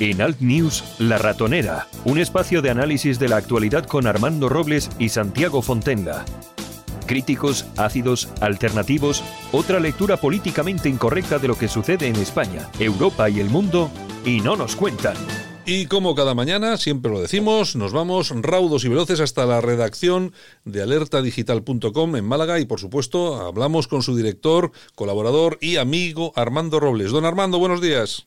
En Alt News, La Ratonera, un espacio de análisis de la actualidad con Armando Robles y Santiago Fontenga. Críticos, ácidos, alternativos, otra lectura políticamente incorrecta de lo que sucede en España, Europa y el mundo, y no nos cuentan. Y como cada mañana, siempre lo decimos, nos vamos raudos y veloces hasta la redacción de alertadigital.com en Málaga y por supuesto hablamos con su director, colaborador y amigo Armando Robles. Don Armando, buenos días.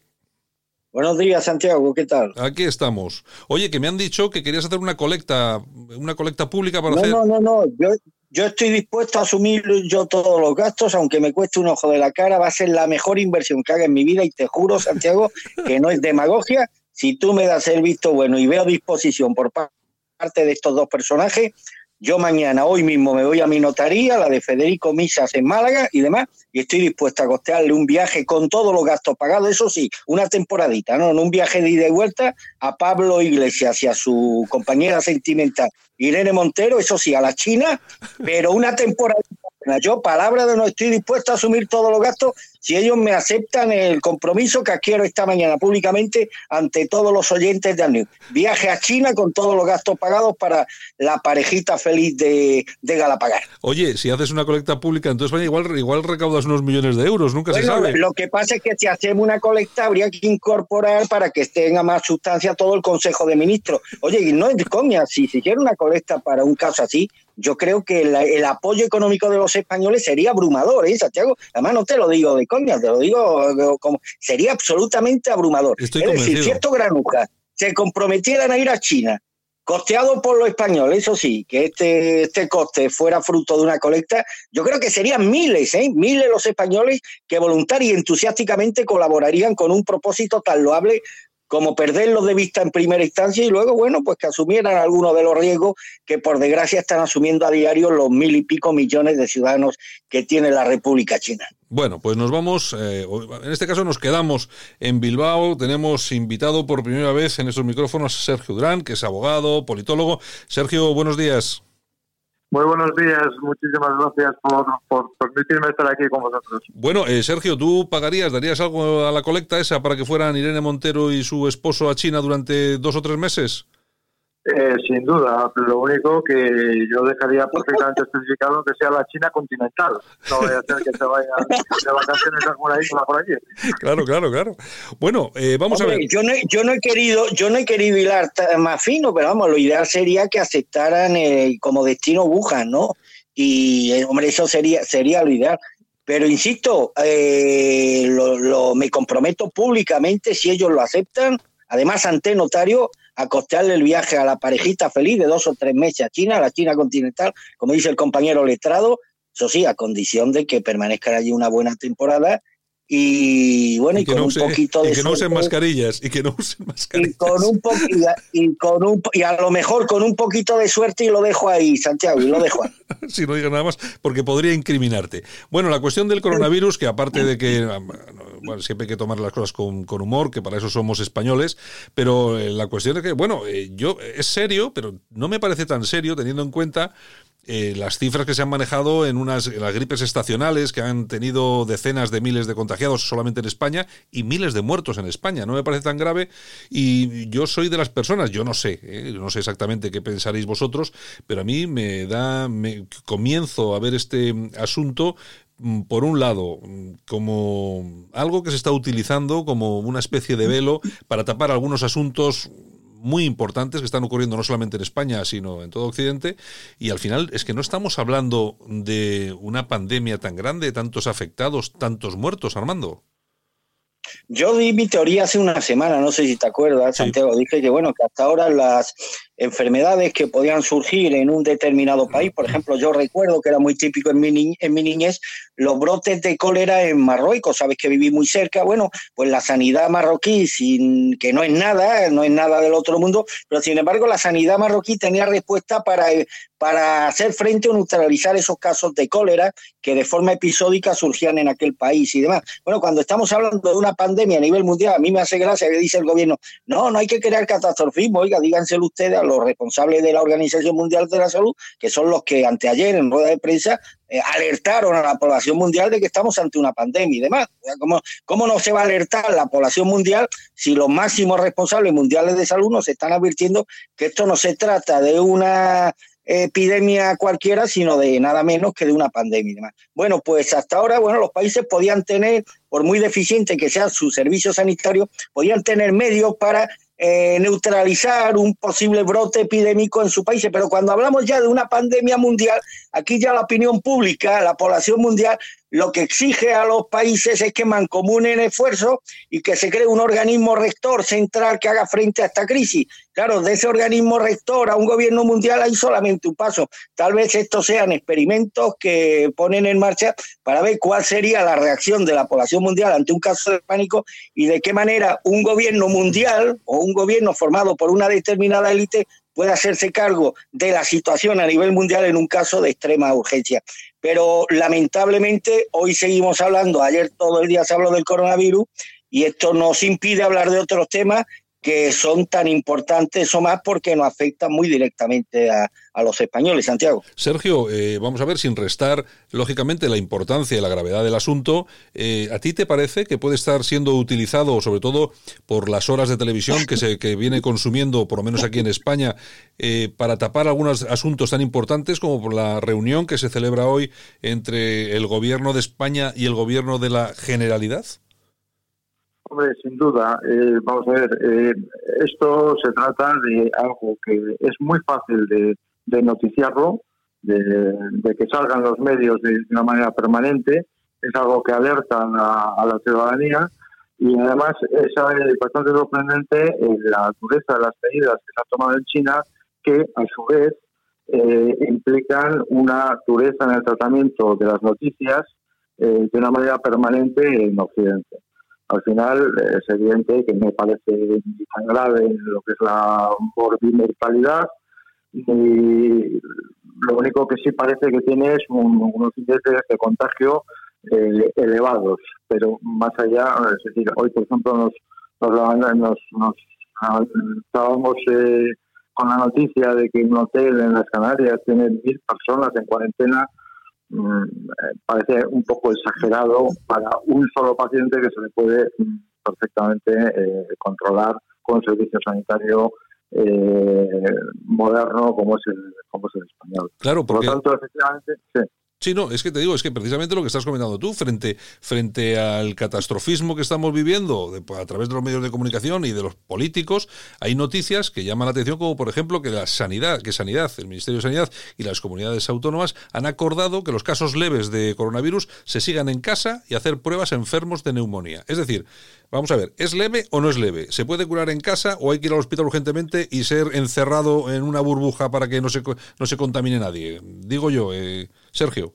Buenos días, Santiago, ¿qué tal? Aquí estamos. Oye, que me han dicho que querías hacer una colecta, una colecta pública para no, hacer. No, no, no, yo, yo estoy dispuesto a asumir yo todos los gastos, aunque me cueste un ojo de la cara, va a ser la mejor inversión que haga en mi vida y te juro, Santiago, que no es demagogia. Si tú me das el visto bueno y veo disposición por parte de estos dos personajes, yo mañana, hoy mismo, me voy a mi notaría, la de Federico Misas en Málaga y demás, y estoy dispuesta a costearle un viaje con todos los gastos pagados, eso sí, una temporadita, ¿no? En un viaje de ida y vuelta a Pablo Iglesias y a su compañera sentimental Irene Montero, eso sí, a la China, pero una temporadita. Yo, palabra de no estoy dispuesto a asumir todos los gastos si ellos me aceptan el compromiso que adquiero esta mañana públicamente ante todos los oyentes de ANEW. Viaje a China con todos los gastos pagados para la parejita feliz de, de Galapagar. Oye, si haces una colecta pública en toda España, igual, igual recaudas unos millones de euros, nunca bueno, se sabe. Lo que pasa es que si hacemos una colecta habría que incorporar para que tenga más sustancia todo el Consejo de Ministros. Oye, y no es coña, si se hiciera una colecta para un caso así, yo creo que el, el, apoyo económico de los españoles sería abrumador, ¿eh, Santiago? Además, no te lo digo de coña, te lo digo como. Sería absolutamente abrumador. Estoy es convencido. decir, si estos granujas se comprometieran a ir a China, costeado por los españoles, eso sí, que este, este coste fuera fruto de una colecta, yo creo que serían miles, ¿eh? miles los españoles que voluntariamente y entusiásticamente colaborarían con un propósito tan loable como perderlos de vista en primera instancia y luego, bueno, pues que asumieran algunos de los riesgos que por desgracia están asumiendo a diario los mil y pico millones de ciudadanos que tiene la República China. Bueno, pues nos vamos, eh, en este caso nos quedamos en Bilbao, tenemos invitado por primera vez en estos micrófonos a Sergio Durán, que es abogado, politólogo. Sergio, buenos días. Muy buenos días, muchísimas gracias por, permitirme estar aquí con vosotros. Bueno, eh, Sergio, ¿tú pagarías, darías algo a la colecta esa para que fueran Irene Montero y su esposo a China durante dos o tres meses? Eh, sin duda, lo único que yo dejaría perfectamente especificado que sea la China continental. No voy a hacer que se vayan de vacaciones a alguna isla por allí. Claro, claro, claro. Bueno, eh, vamos Hombre, a ver. Yo no, yo no he querido, yo no he querido hilar más fino, pero vamos, lo ideal sería que aceptaran eh, como destino Wuhan, ¿no? Y eh, hombre, eso sería, sería lo ideal. Pero insisto, eh, lo, lo, me comprometo públicamente si ellos lo aceptan, además ante notario, a costearle el viaje a la parejita feliz de dos o tres meses a China, a la China continental, como dice el compañero letrado, eso sí, a condición de que permanezcan allí una buena temporada y bueno, y, Y con no un use- poquito de y que no usen suerte, mascarillas, y que no usen y mascarillas. con un po- y, a- y con un y a lo mejor con un poquito de suerte y lo dejo ahí, Santiago, y lo dejo ahí. si no digas nada más, porque podría incriminarte. Bueno, la cuestión del coronavirus, que aparte de que bueno, siempre hay que tomar las cosas con, con humor, que para eso somos españoles, pero eh, la cuestión es que, bueno, eh, yo es serio, pero no me parece tan serio teniendo en cuenta eh, las cifras que se han manejado en unas las gripes estacionales que han tenido decenas de miles de contagiados solamente en España y miles de muertos en España. No me parece tan grave y yo soy de las personas, yo no sé, eh, no sé exactamente qué pensaréis vosotros, pero a mí me da, me comienzo a ver este asunto mm, por un lado, mm, como algo que se está utilizando como una especie de velo para tapar algunos asuntos muy importantes que están ocurriendo no solamente en España, sino en todo Occidente, y al final es que no estamos hablando de una pandemia tan grande, tantos afectados, tantos muertos, Armando. Yo di mi teoría hace una semana, no sé si te acuerdas, Sí. Santiago, dije que bueno, que hasta ahora las enfermedades que podían surgir en un determinado país. Por ejemplo, yo recuerdo que era muy típico en mi, en mi niñez los brotes de cólera en Marruecos. Sabes que viví muy cerca. Bueno, pues la sanidad marroquí, sin, que no es nada, no es nada del otro mundo, pero sin embargo la sanidad marroquí tenía respuesta para, para hacer frente o neutralizar esos casos de cólera que de forma episódica surgían en aquel país y demás. Bueno, cuando estamos hablando de una pandemia a nivel mundial, a mí me hace gracia que dice el gobierno, no, no hay que crear catastrofismo, oiga, díganselo ustedes a los responsables de la Organización Mundial de la Salud, que son los que anteayer en rueda de prensa eh, alertaron a la población mundial de que estamos ante una pandemia y demás. ¿Cómo, ¿Cómo no se va a alertar la población mundial si los máximos responsables mundiales de salud nos están advirtiendo que esto no se trata de una epidemia cualquiera, sino de nada menos que de una pandemia y demás. Bueno, pues hasta ahora, bueno, los países podían tener, por muy deficiente que sea su servicio sanitario, podían tener medios para eh, neutralizar un posible brote epidémico en su país. Pero cuando hablamos ya de una pandemia mundial, aquí ya la opinión pública, la población mundial, lo que exige a los países es que mancomunen esfuerzos y que se cree un organismo rector central que haga frente a esta crisis. Claro, de ese organismo rector a un gobierno mundial hay solamente un paso. Tal vez estos sean experimentos que ponen en marcha para ver cuál sería la reacción de la población mundial ante un caso de pánico y de qué manera un gobierno mundial o un gobierno formado por una determinada élite puede hacerse cargo de la situación a nivel mundial en un caso de extrema urgencia. Pero lamentablemente hoy seguimos hablando, ayer todo el día se habló del coronavirus y esto nos impide hablar de otros temas que son tan importantes o más porque nos afectan muy directamente a, los españoles, Santiago. Sergio, eh, vamos a ver, sin restar, lógicamente, la importancia y la gravedad del asunto, eh, ¿a ti te parece que puede estar siendo utilizado, sobre todo por las horas de televisión que se que viene consumiendo, por lo menos aquí en España, eh, para tapar algunos asuntos tan importantes como por la reunión que se celebra hoy entre el gobierno de España y el gobierno de la Generalidad? Sin duda, eh, vamos a ver, eh, esto se trata de algo que es muy fácil de, noticiarlo, de, que salgan los medios de, una manera permanente, es algo que alerta a, la ciudadanía y además es bastante sorprendente la dureza de las medidas que se han tomado en China, que a su vez eh, implican una dureza en el tratamiento de las noticias de una manera permanente en Occidente al final es evidente que me parece tan grave lo que es la mortalidad y lo único que sí parece que tiene es unos índices de contagio eh, elevados, pero más allá, es decir, hoy por ejemplo nos, nos, estábamos eh, con la noticia de que un hotel en las Canarias tiene mil personas en cuarentena parece un poco exagerado para un solo paciente que se le puede mm, perfectamente eh, controlar con un servicio sanitario eh, moderno como es el como es el español. Claro, por lo tanto, efectivamente, sí. Sí, no, es que te digo, es que precisamente lo que estás comentando tú, frente, frente al catastrofismo que estamos viviendo a través de los medios de comunicación y de los políticos, hay noticias que llaman la atención, como por ejemplo que la sanidad, que sanidad, el Ministerio de Sanidad y las comunidades autónomas han acordado que los casos leves de coronavirus se sigan en casa y hacer pruebas enfermos de neumonía. Es decir, Vamos a ver, ¿es leve o no es leve? ¿Se puede curar en casa o hay que ir al hospital urgentemente y ser encerrado en una burbuja para que no se, no se contamine nadie? Digo yo, eh, Sergio.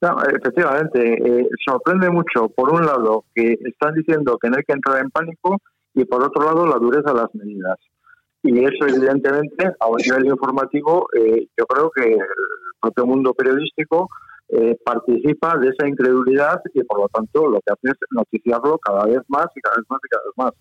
Efectivamente, eh, sorprende mucho, por un lado, que están diciendo que no hay que entrar en pánico y por otro lado, la dureza de las medidas. Y eso, evidentemente, a un nivel informativo, eh, yo creo que el propio mundo periodístico eh, participa de esa incredulidad y por lo tanto lo que hace es noticiarlo cada vez más y cada vez más y cada vez más.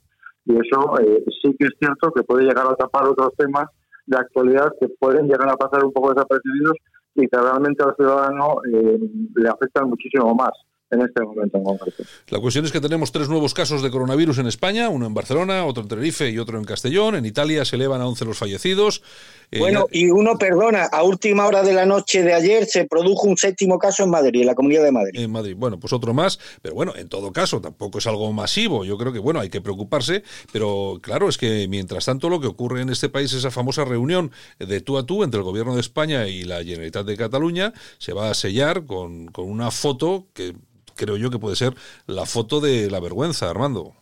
Y eso sí que es cierto que puede llegar a tapar otros temas de actualidad que pueden llegar a pasar un poco desapercibidos y realmente al ciudadano eh, le afectan muchísimo más en este momento en concreto. La cuestión es que tenemos tres nuevos casos de coronavirus en España, uno en Barcelona, otro en Tenerife y otro en Castellón. En Italia se elevan a 11 los fallecidos. Eh, bueno, y uno, perdona, a última hora de la noche de ayer se produjo un séptimo caso en Madrid, en la Comunidad de Madrid. En Madrid, bueno, pues otro más, pero bueno, en todo caso tampoco es algo masivo. Yo creo que, bueno, hay que preocuparse, pero claro, es que mientras tanto lo que ocurre en este país, esa famosa reunión de tú a tú entre el Gobierno de España y la Generalitat de Cataluña, se va a sellar con, con una foto que creo yo que puede ser la foto de la vergüenza, Armando.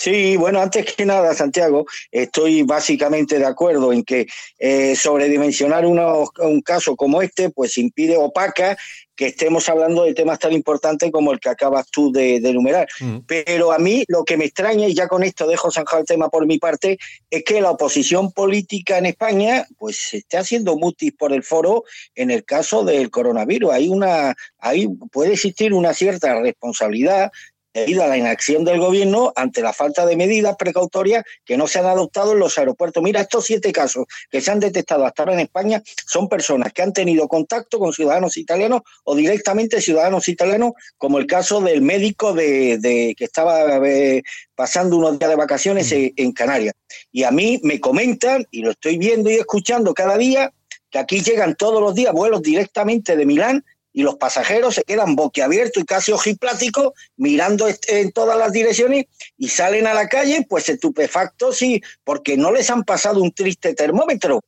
Sí, bueno, antes que nada, Santiago, estoy básicamente de acuerdo en que eh, sobredimensionar un caso como este, pues impide opaca que estemos hablando de temas tan importantes como el que acabas tú de, enumerar. Mm. Pero a mí lo que me extraña, y ya con esto dejo zanjar el tema por mi parte, es que la oposición política en España pues se esté haciendo mutis por el foro en el caso del coronavirus. Hay una, ahí puede existir una cierta responsabilidad debido a la inacción del gobierno ante la falta de medidas precautorias que no se han adoptado en los aeropuertos. Mira, estos siete casos que se han detectado hasta ahora en España son personas que han tenido contacto con ciudadanos italianos o directamente ciudadanos italianos, como el caso del médico de, que estaba eh, pasando unos días de vacaciones en, en Canarias. Y a mí me comentan, y lo estoy viendo y escuchando cada día, que aquí llegan todos los días vuelos directamente de Milán y los pasajeros se quedan boquiabiertos y casi ojipláticos mirando en todas las direcciones y salen a la calle pues estupefactos sí, porque no les han pasado un triste termómetro.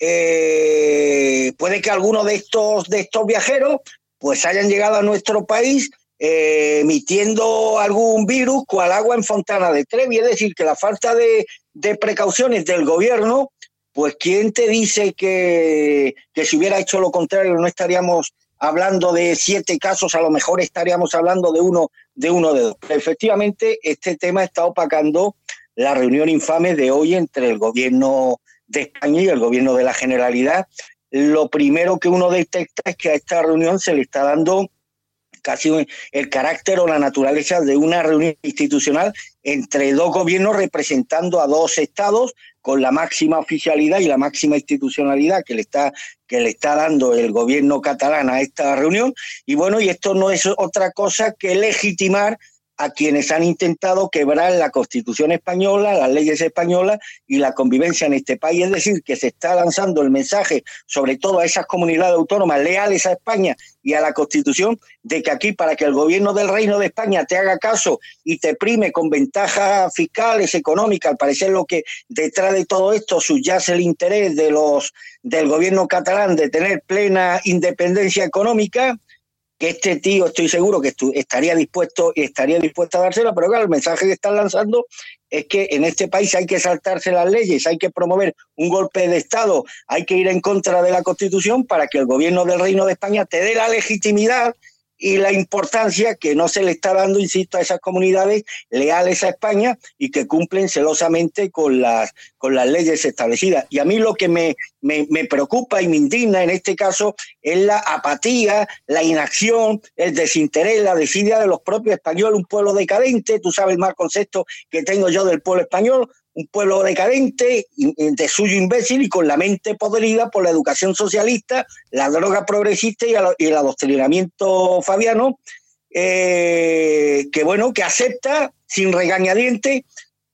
Eh, puede que algunos de estos, de estos viajeros pues hayan llegado a nuestro país eh, emitiendo algún virus cual agua en Fontana de Trevi, es decir, que la falta de, de precauciones del gobierno, pues ¿quién te dice que, que si hubiera hecho lo contrario no estaríamos hablando de siete casos, a lo mejor estaríamos hablando de uno de uno de dos. efectivamente, este tema está opacando la reunión infame de hoy entre el gobierno de España y el gobierno de la Generalidad. Lo primero que uno detecta es que a esta reunión se le está dando casi el carácter o la naturaleza de una reunión institucional entre dos gobiernos representando a dos estados con la máxima oficialidad y la máxima institucionalidad que le está que le está dando el gobierno catalán a esta reunión. Y bueno y esto no es otra cosa que legitimar a quienes han intentado quebrar la Constitución española, las leyes españolas y la convivencia en este país. Es decir, que se está lanzando el mensaje, sobre todo a esas comunidades autónomas leales a España y a la Constitución, de que aquí para que el gobierno del Reino de España te haga caso y te prime con ventajas fiscales, económicas, al parecer lo que detrás de todo esto subyace el interés de los del gobierno catalán de tener plena independencia económica, que este tío estoy seguro que estaría dispuesto y estaría dispuesto a dársela, pero claro, el mensaje que están lanzando es que en este país hay que saltarse las leyes, hay que promover un golpe de Estado, hay que ir en contra de la Constitución para que el gobierno del Reino de España te dé la legitimidad y la importancia que no se le está dando, insisto, a esas comunidades leales a España y que cumplen celosamente con las, con las leyes establecidas. Y a mí lo que me, me, me preocupa y me indigna en este caso es la apatía, la inacción, el desinterés, la desidia de los propios españoles, un pueblo decadente, tú sabes el mal concepto que tengo yo del pueblo español, un pueblo decadente, de suyo imbécil y con la mente podrida por la educación socialista, la droga progresista y, el adoctrinamiento fabiano, eh, que bueno, que acepta sin regañadiente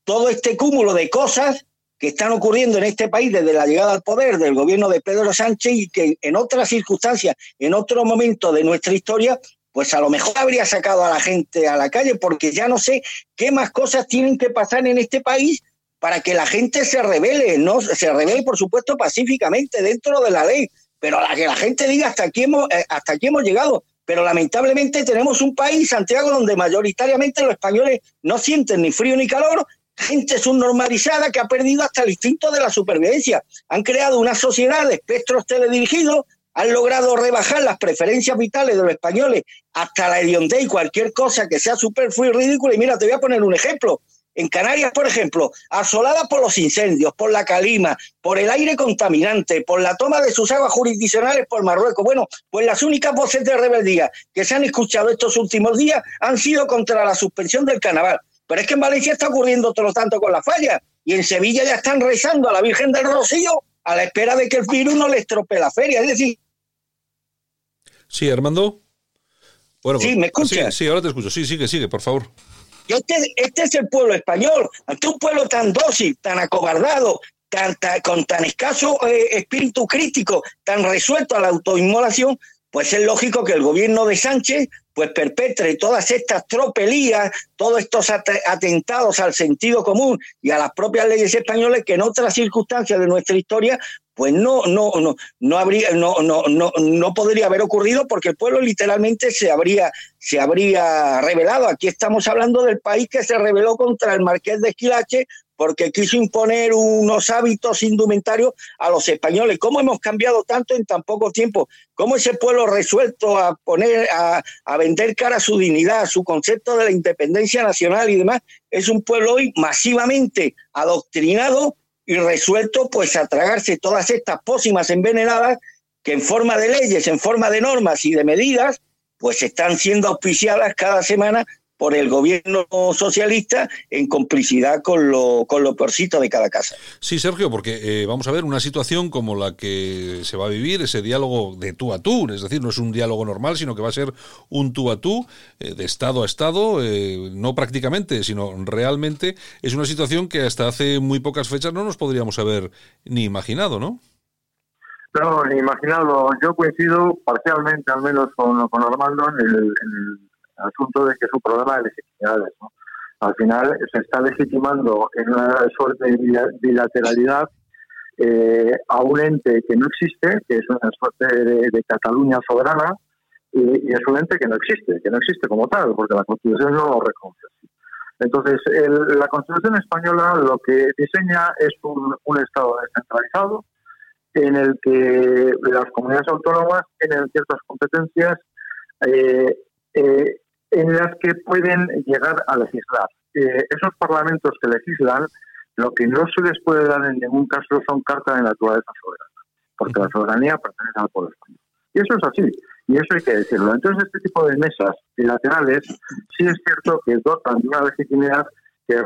todo este cúmulo de cosas que están ocurriendo en este país desde la llegada al poder del gobierno de Pedro Sánchez y que en otras circunstancias, en otro momento de nuestra historia, pues a lo mejor habría sacado a la gente a la calle porque ya no sé qué más cosas tienen que pasar en este país para que la gente se revele, no se revele por supuesto pacíficamente dentro de la ley, pero a que la gente diga hasta aquí hemos, eh, hasta aquí hemos llegado. Pero lamentablemente tenemos un país, Santiago, donde mayoritariamente los españoles no sienten ni frío ni calor, gente subnormalizada que ha perdido hasta el instinto de la supervivencia. Han creado una sociedad de espectros teledirigidos, han logrado rebajar las preferencias vitales de los españoles hasta la hediondez y cualquier cosa que sea superfluo y ridículo. Y mira, te voy a poner un ejemplo. En Canarias, por ejemplo, asolada por los incendios, por la calima, por el aire contaminante, por la toma de sus aguas jurisdiccionales por Marruecos. Bueno, pues las únicas voces de rebeldía que se han escuchado estos últimos días han sido contra la suspensión del carnaval. Pero es que en Valencia está ocurriendo todo lo tanto con la falla y en Sevilla ya están rezando a la Virgen del Rocío a la espera de que el virus no les estropee la feria. Es decir... Sí, Armando. Bueno, sí, ¿me escuchas? Sí, sí, ahora te escucho. Sí, sigue, sigue, por favor. Este, este es el pueblo español, ante un pueblo tan dócil, tan acobardado, tan, con tan escaso eh, espíritu crítico, tan resuelto a la autoinmolación, pues es lógico que el gobierno de Sánchez pues perpetre todas estas tropelías, todos estos atentados al sentido común y a las propias leyes españolas que en otras circunstancias de nuestra historia pues no, no, no, no habría, no, no, no, no podría haber ocurrido porque el pueblo literalmente se habría, se habría rebelado. Aquí estamos hablando del país que se rebeló contra el marqués de Esquilache porque quiso imponer unos hábitos indumentarios a los españoles. ¿Cómo hemos cambiado tanto en tan poco tiempo? ¿Cómo ese pueblo resuelto a poner, a, a vender cara a su dignidad, su concepto de la independencia nacional y demás, es un pueblo hoy masivamente adoctrinado y resuelto pues a tragarse todas estas pócimas envenenadas que en forma de leyes, en forma de normas y de medidas, pues están siendo auspiciadas cada semana por el gobierno socialista en complicidad con lo, con lo peorcito de cada casa. Sí, Sergio, porque eh, vamos a ver una situación como la que se va a vivir, ese diálogo de tú a tú, es decir, no es un diálogo normal, sino que va a ser un tú a tú, eh, de Estado a Estado, eh, no prácticamente, sino realmente es una situación que hasta hace muy pocas fechas no nos podríamos haber ni imaginado, ¿no? No, ni imaginado. Yo coincido parcialmente, al menos con, con Armando, en el asunto de que es un problema de legitimidades. Al final se está legitimando en una suerte de bilateralidad eh, a un ente que no existe, que es una suerte de, Cataluña soberana, y, es un ente que no existe, que no existe como tal, porque la Constitución no lo reconoce Entonces, la Constitución española lo que diseña es un, Estado descentralizado en el que las comunidades autónomas tienen ciertas competencias eh, eh, en las que pueden llegar a legislar. Eh, esos parlamentos que legislan, lo que no se les puede dar en ningún caso son cartas de naturaleza soberana, porque la soberanía pertenece al pueblo español. Y eso es así, y eso hay que decirlo. Entonces, este tipo de mesas bilaterales sí es cierto que dotan de una legitimidad que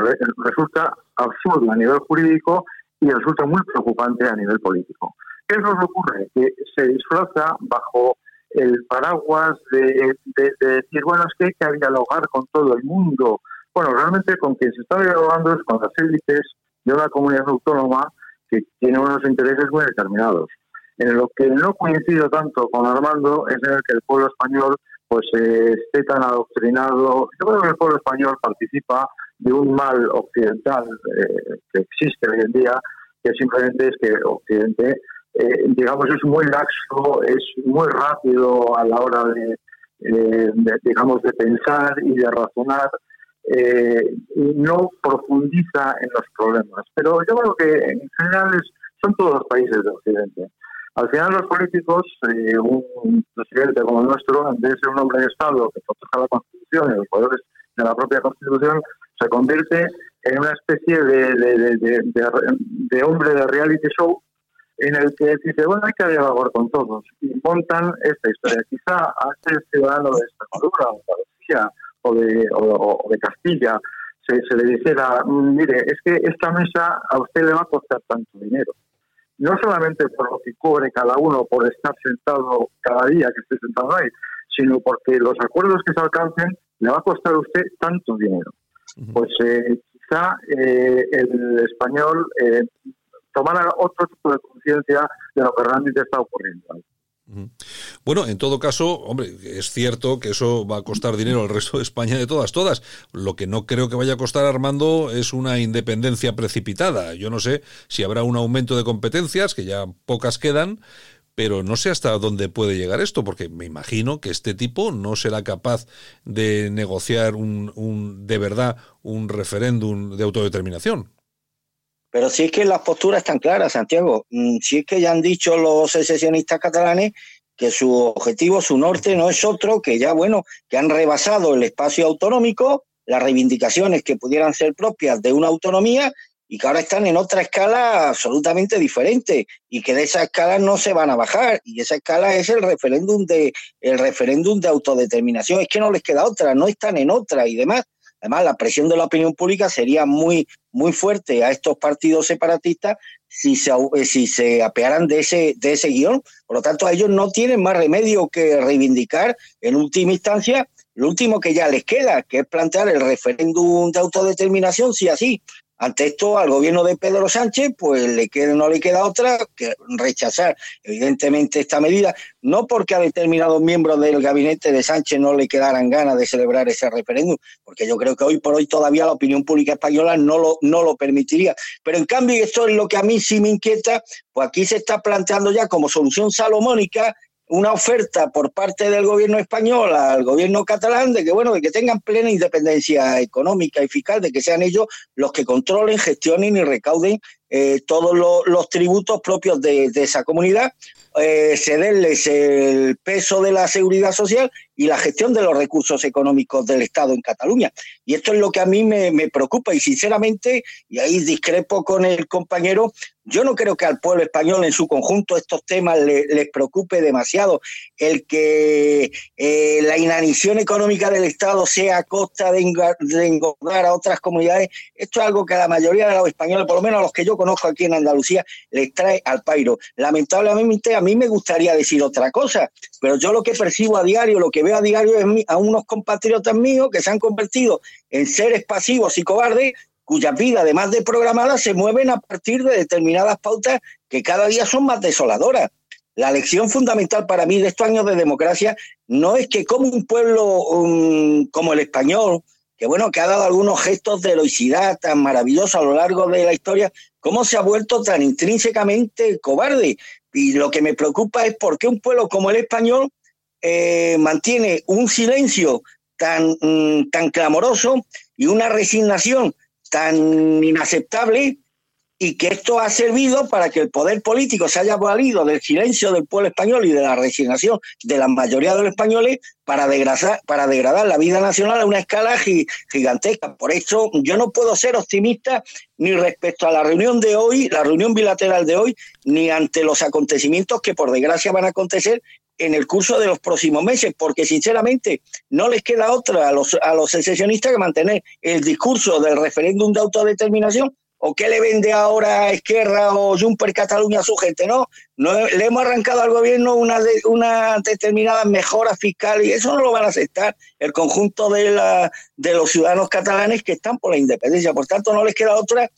resulta absurda a nivel jurídico y resulta muy preocupante a nivel político. ¿Qué que ocurre? Que se disfraza bajo el paraguas de, decir, bueno, es que hay que dialogar con todo el mundo. Bueno, realmente con quien se está dialogando es con las élites de una comunidad autónoma que tiene unos intereses muy determinados. En lo que no coincido tanto con Armando es en el que el pueblo español pues eh, esté tan adoctrinado. Yo creo que el pueblo español participa de un mal occidental eh, que existe hoy en día, que simplemente es que Occidente eh, digamos, es muy laxo, es muy rápido a la hora de, eh, digamos, de pensar y de razonar eh, y no profundiza en los problemas. Pero yo creo que en general son todos los países de Occidente. Al final los políticos, un presidente como el nuestro, en vez de ser un hombre de Estado que proteja la Constitución y los poderes de la propia Constitución, se convierte en una especie de, de, de hombre de reality show en el que dice, bueno, hay que dialogar con todos, y montan esta historia. Quizá a este ciudadano de Extremadura o de, o, de Castilla se, se, le dijera, mm, mire, es que esta mesa a usted le va a costar tanto dinero. No solamente por lo que cobre cada uno por estar sentado cada día que esté sentado ahí, sino porque los acuerdos que se alcancen le va a costar a usted tanto dinero. Pues eh, quizá eh, el español eh, tomar otro tipo de conciencia de lo que realmente está ocurriendo. Bueno, en todo caso, hombre, es cierto que eso va a costar dinero al resto de España de todas, todas. Lo que no creo que vaya a costar, Armando, es una independencia precipitada. Yo no sé si habrá un aumento de competencias, que ya pocas quedan, pero no sé hasta dónde puede llegar esto, porque me imagino que este tipo no será capaz de negociar un, un de verdad un referéndum de autodeterminación. Pero es que las posturas están claras, Santiago. Mm, es que ya han dicho los secesionistas catalanes que su objetivo, su norte, no es otro que ya, bueno, que han rebasado el espacio autonómico, las reivindicaciones que pudieran ser propias de una autonomía y que ahora están en otra escala absolutamente diferente y que de esa escala no se van a bajar y esa escala es el referéndum de el referéndum de autodeterminación es que no les queda otra no están en otra y demás Además, la presión de la opinión pública sería muy, muy fuerte a estos partidos separatistas si se, eh, si se apearan de ese, de ese guion. Por lo tanto, ellos no tienen más remedio que reivindicar, en última instancia, lo último que ya les queda, que es plantear el referéndum de autodeterminación, sí así. Ante esto, al gobierno de Pedro Sánchez, pues le queda, no le queda otra que rechazar, evidentemente, esta medida, no porque a determinados miembros del gabinete de Sánchez no le quedaran ganas de celebrar ese referéndum, porque yo creo que hoy por hoy todavía la opinión pública española no lo, no lo permitiría. Pero en cambio, y esto es lo que a mí sí me inquieta, pues aquí se está planteando ya como solución salomónica una oferta por parte del gobierno español al gobierno catalán de que bueno de que tengan plena independencia económica y fiscal de que sean ellos los que controlen gestionen y recauden eh, todos los, tributos propios de, esa comunidad eh, cederles el peso de la seguridad social y la gestión de los recursos económicos del Estado en Cataluña. Y esto es lo que a mí me, me preocupa y sinceramente, y ahí discrepo con el compañero, yo no creo que al pueblo español en su conjunto estos temas les preocupe demasiado. El que eh, la inanición económica del Estado sea a costa de, engordar a otras comunidades, esto es algo que a la mayoría de los españoles, por lo menos a los que yo conozco aquí en Andalucía, les trae al pairo. Lamentablemente a mí me gustaría decir otra cosa, pero yo lo que percibo a diario, lo que veo a diario es a unos compatriotas míos que se han convertido en seres pasivos y cobardes cuyas vidas, además de programadas, se mueven a partir de determinadas pautas que cada día son más desoladoras. La lección fundamental para mí de estos años de democracia no es que como un pueblo um, como el español, que bueno, que ha dado algunos gestos de heroicidad tan maravillosos a lo largo de la historia, cómo se ha vuelto tan intrínsecamente cobarde. Y lo que me preocupa es por qué un pueblo como el español eh, mantiene un silencio tan, mm, tan clamoroso y una resignación tan inaceptable y que esto ha servido para que el poder político se haya valido del silencio del pueblo español y de la resignación de la mayoría de los españoles para degradar, para degradar la vida nacional a una escala gigantesca. Por eso yo no puedo ser optimista ni respecto a la reunión de hoy, la reunión bilateral de hoy, ni ante los acontecimientos que por desgracia van a acontecer en el curso de los próximos meses, porque sinceramente no les queda otra a los, a los secesionistas que mantener el discurso del referéndum de autodeterminación o qué le vende ahora Esquerra o Juncker Cataluña a su gente, ¿no? no le hemos arrancado al gobierno una, de, una determinada mejora fiscal y eso no lo van a aceptar el conjunto de, la, de los ciudadanos catalanes que están por la independencia. Por tanto, no les queda otra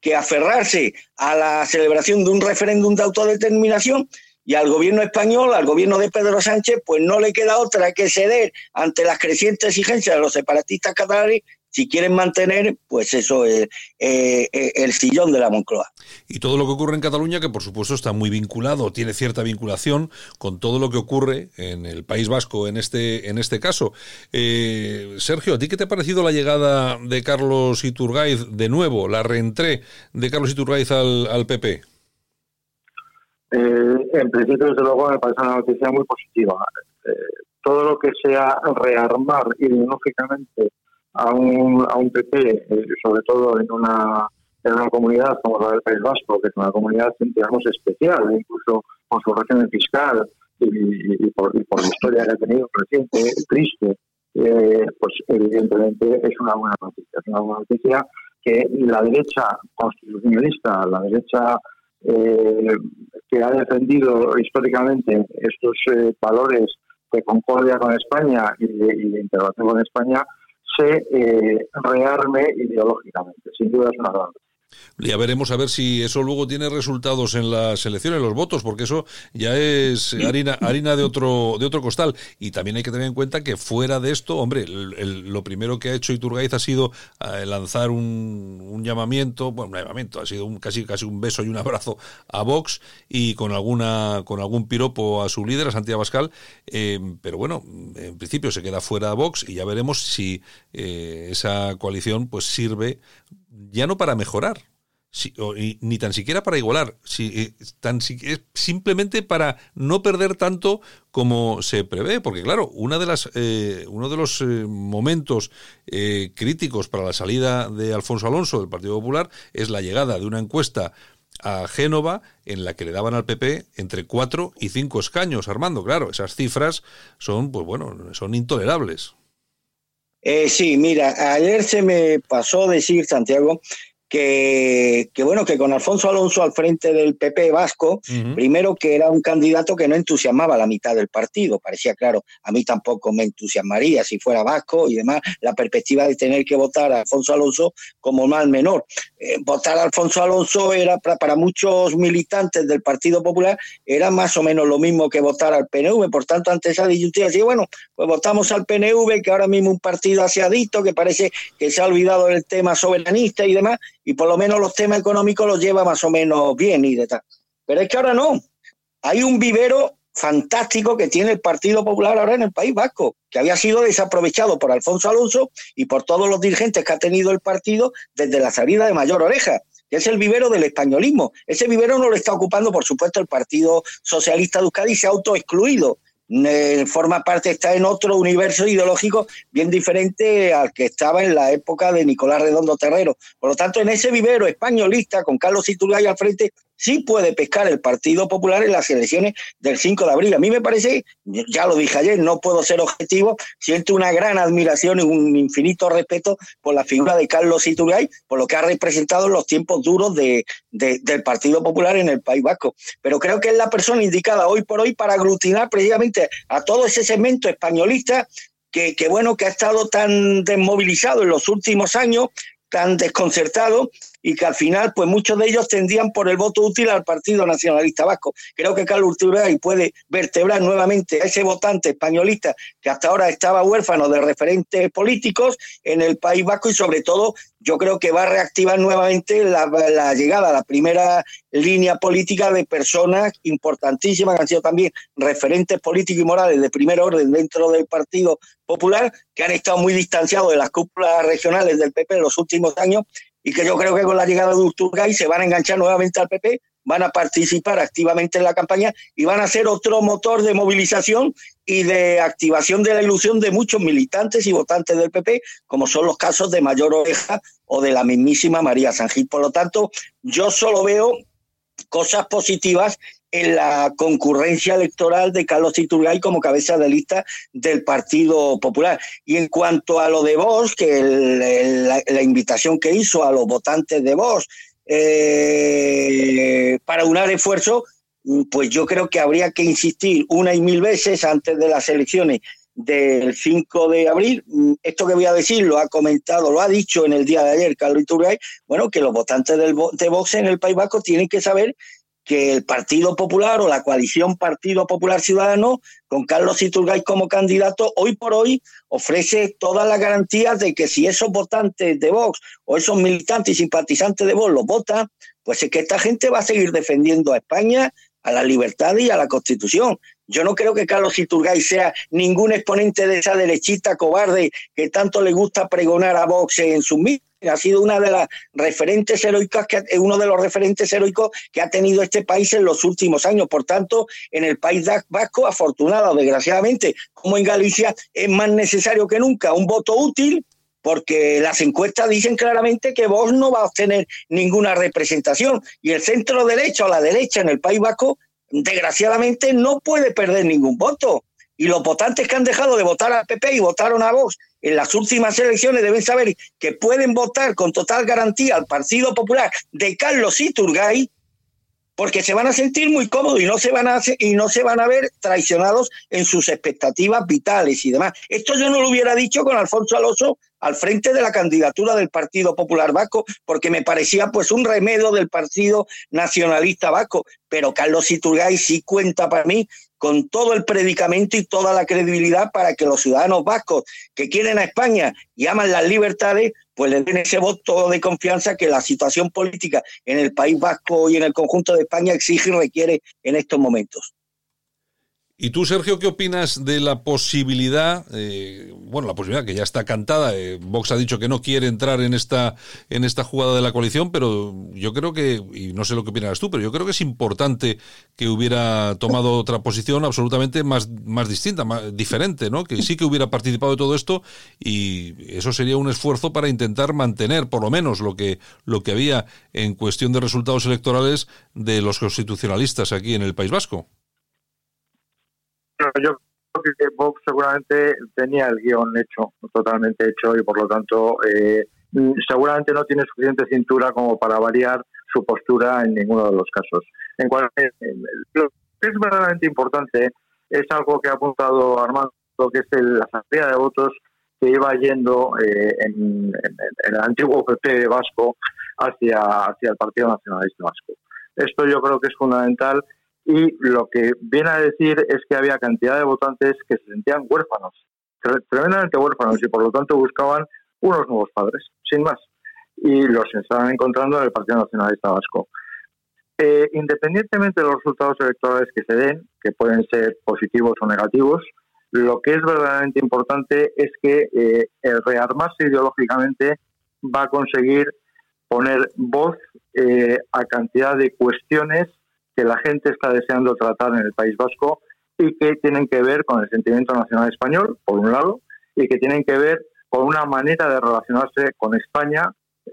que aferrarse a la celebración de un referéndum de autodeterminación y al gobierno español, al gobierno de Pedro Sánchez, pues no le queda otra que ceder ante las crecientes exigencias de los separatistas catalanes si quieren mantener, pues eso, es eh, eh, el sillón de la Moncloa. Y todo lo que ocurre en Cataluña, que por supuesto está muy vinculado, tiene cierta vinculación con todo lo que ocurre en el País Vasco en este, en este caso. Eh, Sergio, ¿a ti qué te ha parecido la llegada de Carlos Iturgaiz de nuevo, la reentré de Carlos Iturgaiz al PP? Eh, en principio, desde luego, me parece una noticia muy positiva. Eh, todo lo que sea rearmar ideológicamente a un, a un PP, eh, sobre todo en una, en una comunidad como la del País Vasco, que es una comunidad, digamos, especial, incluso con su régimen fiscal y, por, la historia que ha tenido reciente, triste, pues evidentemente es una buena noticia. Es una buena noticia que la derecha constitucionalista, la derecha eh, que ha defendido históricamente estos eh, valores de concordia con España y de, integración con España, se eh, rearme ideológicamente. Sin duda es una gran ya veremos a ver si eso luego tiene resultados en las elecciones, los votos, porque eso ya es harina, harina de otro, de otro costal. Y también hay que tener en cuenta que fuera de esto, hombre, lo primero que ha hecho Iturgaiz ha sido eh, lanzar un, llamamiento, bueno, un llamamiento, ha sido un, casi, casi un beso y un abrazo a Vox y con alguna, con algún piropo a su líder, a Santiago Pascal. Eh, pero bueno, en principio se queda fuera Vox y ya veremos si eh, esa coalición pues sirve ya no para mejorar, ni tan siquiera para igualar, si, tan, simplemente para no perder tanto como se prevé, porque claro, una de las, eh, uno de los eh, momentos eh, críticos para la salida de Alfonso Alonso del Partido Popular es la llegada de una encuesta a Génova en la que le daban al PP entre cuatro y cinco escaños, Armando. Claro, esas cifras son, pues bueno, son intolerables. Sí, mira, ayer se me pasó decir, Santiago, que, bueno, que con Alfonso Alonso al frente del PP vasco, primero que era un candidato que no entusiasmaba a la mitad del partido, parecía claro, a mí tampoco me entusiasmaría si fuera vasco y demás, la perspectiva de tener que votar a Alfonso Alonso como mal menor. Eh, votar a Alfonso Alonso era para, muchos militantes del Partido Popular, era más o menos lo mismo que votar al PNV, por tanto, ante esa disyuntiva, decía, bueno, pues votamos al PNV, que ahora mismo un partido asiadito, que parece que se ha olvidado del tema soberanista y demás, y por lo menos los temas económicos los lleva más o menos bien y de tal. Pero es que ahora no. Hay un vivero fantástico que tiene el Partido Popular ahora en el País Vasco, que había sido desaprovechado por Alfonso Alonso y por todos los dirigentes que ha tenido el partido desde la salida de Mayor Oreja, que es el vivero del españolismo. Ese vivero no lo está ocupando, por supuesto, el Partido Socialista de Euskadi, se ha autoexcluido eh, forma parte, está en otro universo ideológico bien diferente al que estaba en la época de Nicolás Redondo Terrero. Por lo tanto, en ese vivero españolista, con Carlos Iturgay al frente, sí puede pescar el Partido Popular en las elecciones del 5 de abril. A mí me parece, ya lo dije ayer, no puedo ser objetivo, siento una gran admiración y un infinito respeto por la figura de Carlos Iturgay, por lo que ha representado en los tiempos duros de, del Partido Popular en el País Vasco. Pero creo que es la persona indicada hoy por hoy para aglutinar precisamente a todo ese segmento españolista que, que, bueno, que ha estado tan desmovilizado en los últimos años, tan desconcertado y que al final, pues muchos de ellos tendían por el voto útil al Partido Nacionalista Vasco. Creo que Carlos Urtubey puede vertebrar nuevamente a ese votante españolista que hasta ahora estaba huérfano de referentes políticos en el País Vasco y sobre todo yo creo que va a reactivar nuevamente la, llegada a la primera línea política de personas importantísimas que han sido también referentes políticos y morales de primer orden dentro del Partido Popular, que han estado muy distanciados de las cúpulas regionales del PP en los últimos años y que yo creo que con la llegada de Urtugay se van a enganchar nuevamente al PP, van a participar activamente en la campaña y van a ser otro motor de movilización y de activación de la ilusión de muchos militantes y votantes del PP, como son los casos de Mayor Oreja o de la mismísima María Gil. Por lo tanto, yo solo veo cosas positivas en la concurrencia electoral de Carlos Iturgay como cabeza de lista del Partido Popular. Y en cuanto a lo de Vox, que la, invitación que hizo a los votantes de Vox eh, para unar esfuerzos, pues yo creo que habría que insistir una y mil veces antes de las elecciones del 5 de abril. Esto que voy a decir lo ha comentado, lo ha dicho en el día de ayer Carlos Iturgay, bueno, que los votantes del, de Vox en el País Vasco tienen que saber que el Partido Popular o la coalición Partido Popular Ciudadano, con Carlos Iturgay como candidato, hoy por hoy ofrece todas las garantías de que si esos votantes de Vox o esos militantes y simpatizantes de Vox los votan, pues es que esta gente va a seguir defendiendo a España, a la libertad y a la Constitución. Yo no creo que Carlos Iturgay sea ningún exponente de esa derechita cobarde que tanto le gusta pregonar a Vox en sus mítines ha sido una de las referentes heroicas que uno de los referentes heroicos que ha tenido este país en los últimos años. Por tanto, en el País Vasco, afortunado desgraciadamente, como en Galicia, es más necesario que nunca un voto útil porque las encuestas dicen claramente que vos no va a obtener ninguna representación y el centro derecho o la derecha en el País Vasco, desgraciadamente, no puede perder ningún voto. Y los votantes que han dejado de votar al PP y votaron a Vox en las últimas elecciones deben saber que pueden votar con total garantía al Partido Popular de Carlos Iturgay porque se van a sentir muy cómodos y no se van a y no se van a ver traicionados en sus expectativas vitales y demás. Esto yo no lo hubiera dicho con Alfonso Alonso al frente de la candidatura del Partido Popular Vasco, porque me parecía pues un remedio del Partido Nacionalista Vasco, pero Carlos Iturgay sí cuenta para mí con todo el predicamento y toda la credibilidad para que los ciudadanos vascos que quieren a España y aman las libertades, pues le den ese voto de confianza que la situación política en el País Vasco y en el conjunto de España exige y requiere en estos momentos. ¿Y tú, Sergio, qué opinas de la posibilidad, eh, bueno, la posibilidad que ya está cantada, eh, Vox ha dicho que no quiere entrar en esta, en esta jugada de la coalición, pero yo creo que, y no sé lo que opinarás tú, pero yo creo que es importante que hubiera tomado otra posición absolutamente más, más distinta, más diferente, ¿no? Que sí que hubiera participado de todo esto y eso sería un esfuerzo para intentar mantener por lo menos lo que, lo que había en cuestión de resultados electorales de los constitucionalistas aquí en el País Vasco yo creo que Vox seguramente tenía el guion hecho, totalmente hecho, y por lo tanto eh, seguramente no tiene suficiente cintura como para variar su postura en ninguno de los casos. En cual, eh, lo que es verdaderamente importante es algo que ha apuntado Armando, que es la cantidad de votos que iba yendo eh, en, el antiguo PP vasco hacia, hacia el Partido Nacionalista Vasco. Esto yo creo que es fundamental y lo que viene a decir es que había cantidad de votantes que se sentían huérfanos, tremendamente huérfanos y por lo tanto buscaban unos nuevos padres, sin más. Y los estaban encontrando en el Partido Nacionalista Vasco. Eh, independientemente de los resultados electorales que se den, que pueden ser positivos o negativos, lo que es verdaderamente importante es que eh, el rearmarse ideológicamente va a conseguir poner voz eh, a cantidad de cuestiones que la gente está deseando tratar en el País Vasco y que tienen que ver con el sentimiento nacional español, por un lado, y que tienen que ver con una manera de relacionarse con España,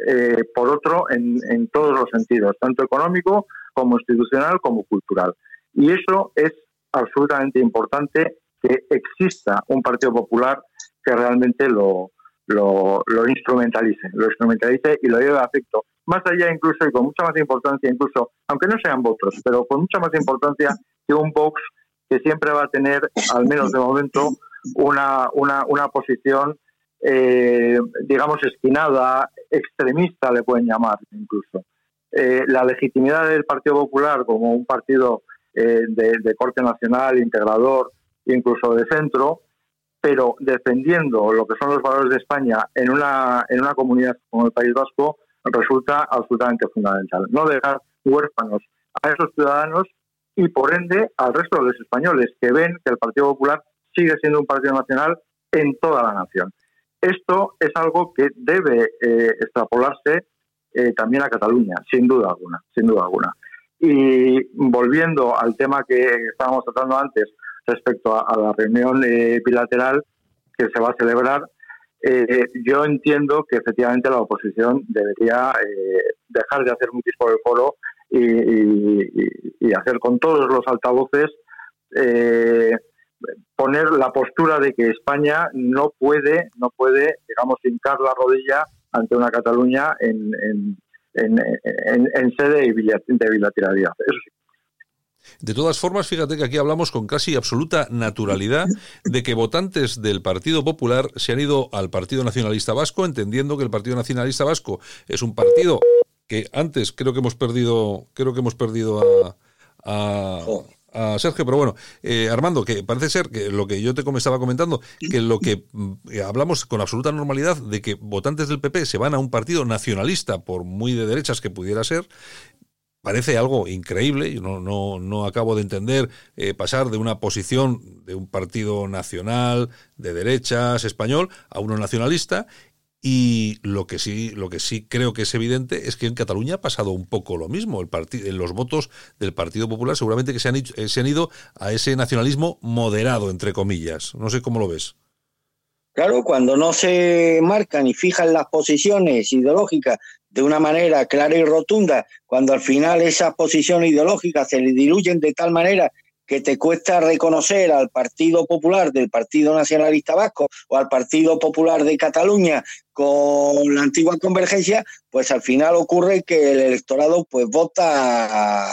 eh, por otro, en, en todos los sentidos, tanto económico como institucional como cultural. Y eso es absolutamente importante que exista un Partido Popular que realmente lo, lo, instrumentalice, lo instrumentalice y lo lleve a efecto. Más allá incluso y con mucha más importancia, incluso, aunque no sean votos, pero con mucha más importancia que un Vox que siempre va a tener, al menos de momento, una, una, una posición, eh, digamos, esquinada, extremista, le pueden llamar incluso. Eh, la legitimidad del Partido Popular como un partido eh, de corte nacional, integrador, incluso de centro, pero defendiendo lo que son los valores de España en una, en una comunidad como el País Vasco resulta absolutamente fundamental. No dejar huérfanos a esos ciudadanos y por ende al resto de los españoles que ven que el Partido Popular sigue siendo un partido nacional en toda la nación. Esto es algo que debe eh, extrapolarse eh, también a Cataluña, sin duda alguna, sin duda alguna. Y volviendo al tema que estábamos tratando antes respecto a, la reunión eh, bilateral que se va a celebrar, eh, yo entiendo que efectivamente la oposición debería eh, dejar de hacer mutis por el foro y, hacer con todos los altavoces poner la postura de que España no puede, no puede, digamos, hincar la rodilla ante una Cataluña en, en, en, sede de bilateralidad. Eso sí. De todas formas, fíjate que aquí hablamos con casi absoluta naturalidad de que votantes del Partido Popular se han ido al Partido Nacionalista Vasco, entendiendo que el Partido Nacionalista Vasco es un partido que antes creo que hemos perdido, creo que hemos perdido a, Sergio, pero bueno, eh, Armando, que parece ser que lo que yo te estaba comentando, que lo que mm, hablamos con absoluta normalidad de que votantes del PP se van a un partido nacionalista, por muy de derechas que pudiera ser, parece algo increíble, yo no, no, no acabo de entender eh, pasar de una posición de un partido nacional de derechas español a uno nacionalista y lo que sí lo que sí creo que es evidente es que en Cataluña ha pasado un poco lo mismo. El en los votos del Partido Popular seguramente que se han, eh, se han ido a ese nacionalismo moderado entre comillas. No sé cómo lo ves. Claro, cuando no se marcan y fijan las posiciones ideológicas de una manera clara y rotunda, cuando al final esas posiciones ideológicas se le diluyen de tal manera que te cuesta reconocer al Partido Popular del Partido Nacionalista Vasco o al Partido Popular de Cataluña con la antigua convergencia, pues al final ocurre que el electorado pues vota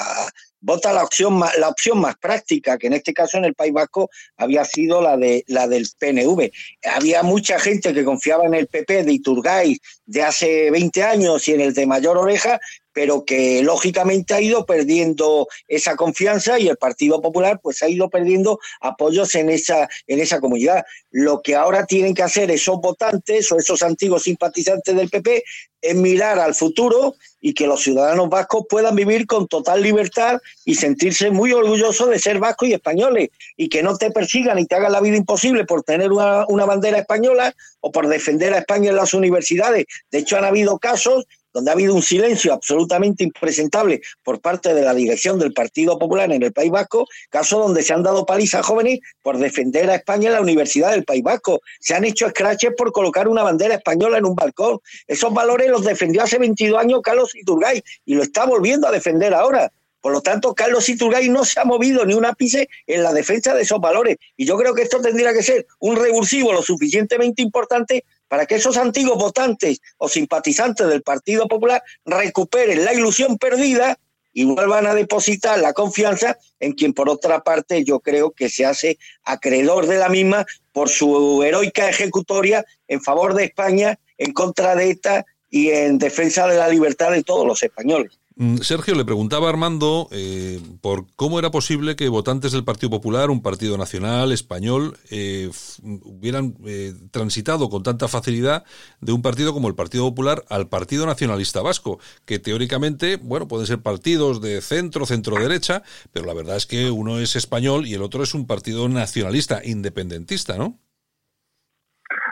vota la opción más, la opción más práctica, que en este caso en el País Vasco había sido la de la del PNV. Había mucha gente que confiaba en el PP de Iturgaiz de hace 20 años y en el de Mayor Oreja, pero que lógicamente ha ido perdiendo esa confianza y el Partido Popular pues ha ido perdiendo apoyos en esa en esa comunidad. Lo que ahora tienen que hacer esos votantes o esos antiguos simpatizantes del PP es mirar al futuro y que los ciudadanos vascos puedan vivir con total libertad y sentirse muy orgullosos de ser vascos y españoles y que no te persigan y te hagan la vida imposible por tener una, una bandera española o por defender a España en las universidades. De hecho, han habido casos donde ha habido un silencio absolutamente impresentable por parte de la dirección del Partido Popular en el País Vasco, caso donde se han dado palizas jóvenes por defender a España en la Universidad del País Vasco. Se han hecho scratches por colocar una bandera española en un balcón. Esos valores los defendió hace 22 años Carlos Iturgay y lo está volviendo a defender ahora. Por lo tanto, Carlos Iturgay no se ha movido ni un ápice en la defensa de esos valores. Y yo creo que esto tendría que ser un revulsivo lo suficientemente importante para que esos antiguos votantes o simpatizantes del Partido Popular recuperen la ilusión perdida y vuelvan a depositar la confianza en quien por otra parte yo creo que se hace acreedor de la misma por su heroica ejecutoria en favor de España, en contra de ETA y en defensa de la libertad de todos los españoles. Mm, Sergio le preguntaba a Armando eh, por cómo era posible que votantes del Partido Popular, un partido nacional español, eh, hubieran eh, transitado con tanta facilidad de un partido como el Partido Popular al Partido Nacionalista Vasco, que teóricamente, bueno, pueden ser partidos de centro, centro derecha, pero la verdad es que uno es español y el otro es un partido nacionalista, independentista, ¿no?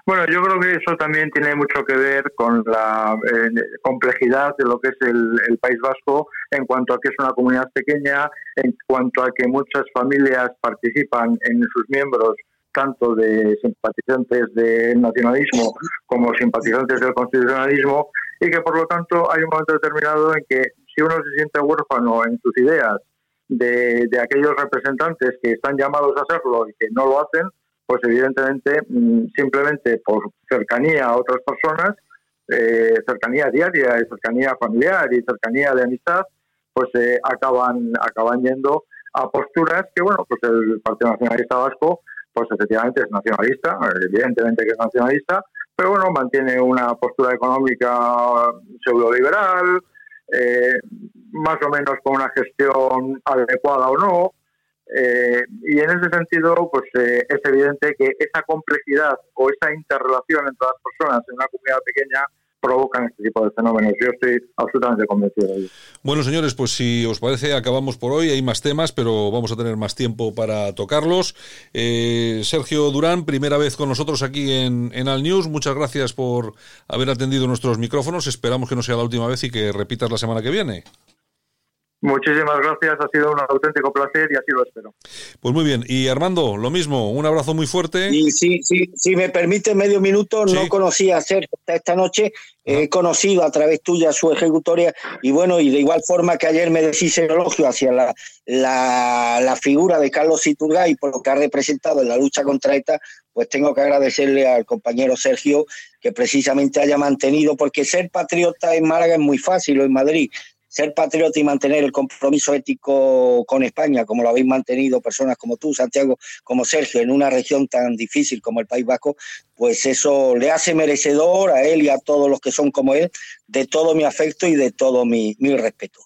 Bueno, yo creo que eso también tiene mucho que ver con la eh, complejidad de lo que es el, País Vasco en cuanto a que es una comunidad pequeña, en cuanto a que muchas familias participan en sus miembros tanto de simpatizantes del nacionalismo como simpatizantes del constitucionalismo y que por lo tanto hay un momento determinado en que si uno se siente huérfano en sus ideas de, de aquellos representantes que están llamados a hacerlo y que no lo hacen, pues evidentemente mm, simplemente por cercanía a otras personas, eh, cercanía diaria y cercanía familiar y cercanía de amistad, pues eh, acaban, acaban yendo a posturas que, bueno, pues el Partido Nacionalista Vasco, pues efectivamente es nacionalista, evidentemente que es nacionalista, pero bueno, mantiene una postura económica pseudo-liberal, eh, más o menos con una gestión adecuada o no, eh, y en ese sentido, pues eh, es evidente que esa complejidad o esa interrelación entre las personas en una comunidad pequeña provocan este tipo de fenómenos. Yo estoy absolutamente convencido de ello. Bueno, señores, pues si os parece, acabamos por hoy. Hay más temas, pero vamos a tener más tiempo para tocarlos. Eh, Sergio Durán, primera vez con nosotros aquí en, en Al News. Muchas gracias por haber atendido nuestros micrófonos. Esperamos que no sea la última vez y que repitas la semana que viene. Muchísimas gracias, ha sido un auténtico placer y así lo espero. Pues muy bien, y Armando, lo mismo, un abrazo muy fuerte. Y sí, sí, si me permite medio minuto, no conocía a Sergio esta noche, he conocido a través tuya su ejecutoria y bueno, y de igual forma que ayer me decís elogio hacia la, la, la figura de Carlos Iturgay por lo que ha representado en la lucha contra ETA, pues tengo que agradecerle al compañero Sergio que precisamente haya mantenido, porque ser patriota en Málaga es muy fácil o en Madrid, ser patriota y mantener el compromiso ético con España, como lo habéis mantenido personas como tú, Santiago, como Sergio, en una región tan difícil como el País Vasco, pues eso le hace merecedor a él y a todos los que son como él de todo mi afecto y de todo mi, mi respeto.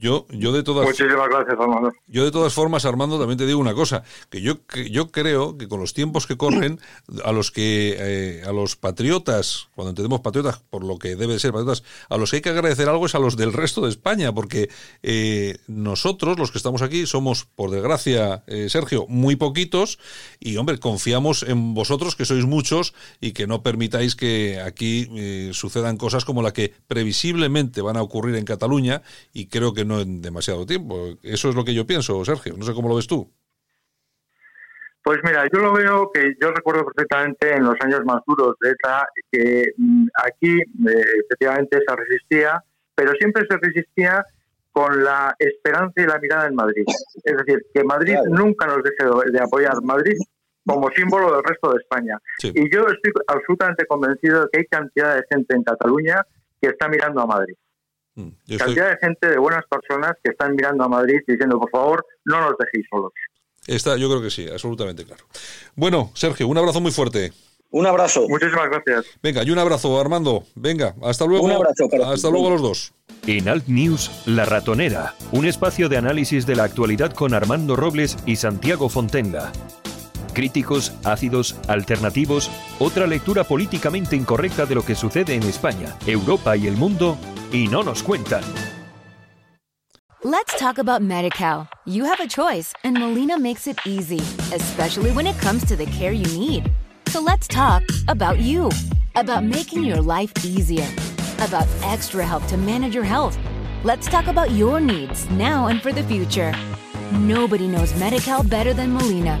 Yo, yo de todas Muchísimas gracias, Armando. Yo de todas formas, Armando, también te digo una cosa, que yo, yo creo que con los tiempos que corren, a los que eh, a los patriotas, cuando entendemos patriotas por lo que debe ser patriotas, a los que hay que agradecer algo es a los del resto de España, porque eh, nosotros, los que estamos aquí, somos, por desgracia, eh, Sergio, muy poquitos, y hombre, confiamos en vosotros, que sois muchos, y que no permitáis que aquí sucedan cosas como la que previsiblemente van a ocurrir en Cataluña, y creo que no en demasiado tiempo. Eso es lo que yo pienso, Sergio. No sé cómo lo ves tú. Pues mira, yo lo veo que yo recuerdo perfectamente en los años más duros de ETA que mm, aquí eh, efectivamente se resistía, pero siempre se resistía con la esperanza y la mirada en Madrid. Es decir, que Madrid nunca nos deje de apoyar. Madrid como símbolo del resto de España. Y yo estoy absolutamente convencido de que hay cantidad de gente en Cataluña que está mirando a Madrid. Mm, Cantidad de gente, de buenas personas que están mirando a Madrid diciendo, por favor, no nos dejéis solos. Está, yo creo que sí, absolutamente claro. Bueno, Sergio, un abrazo muy fuerte. Un abrazo. Muchísimas gracias. Venga, y un abrazo, Armando. Venga, hasta luego. Un abrazo. hasta luego los dos. En Alt News, La Ratonera, un espacio de análisis de la actualidad con Armando Robles y Santiago Fontenga. Críticos, ácidos, alternativos, otra lectura políticamente incorrecta de lo que sucede en España, Europa y el mundo y no nos cuentan. Let's talk about MediCal. You have a choice, and Molina makes it easy, especially when it comes to the care you need. So let's talk about you, about making your life easier, about extra help to manage your health. Let's talk about your needs now and for the future. Nobody knows MediCal better than Molina.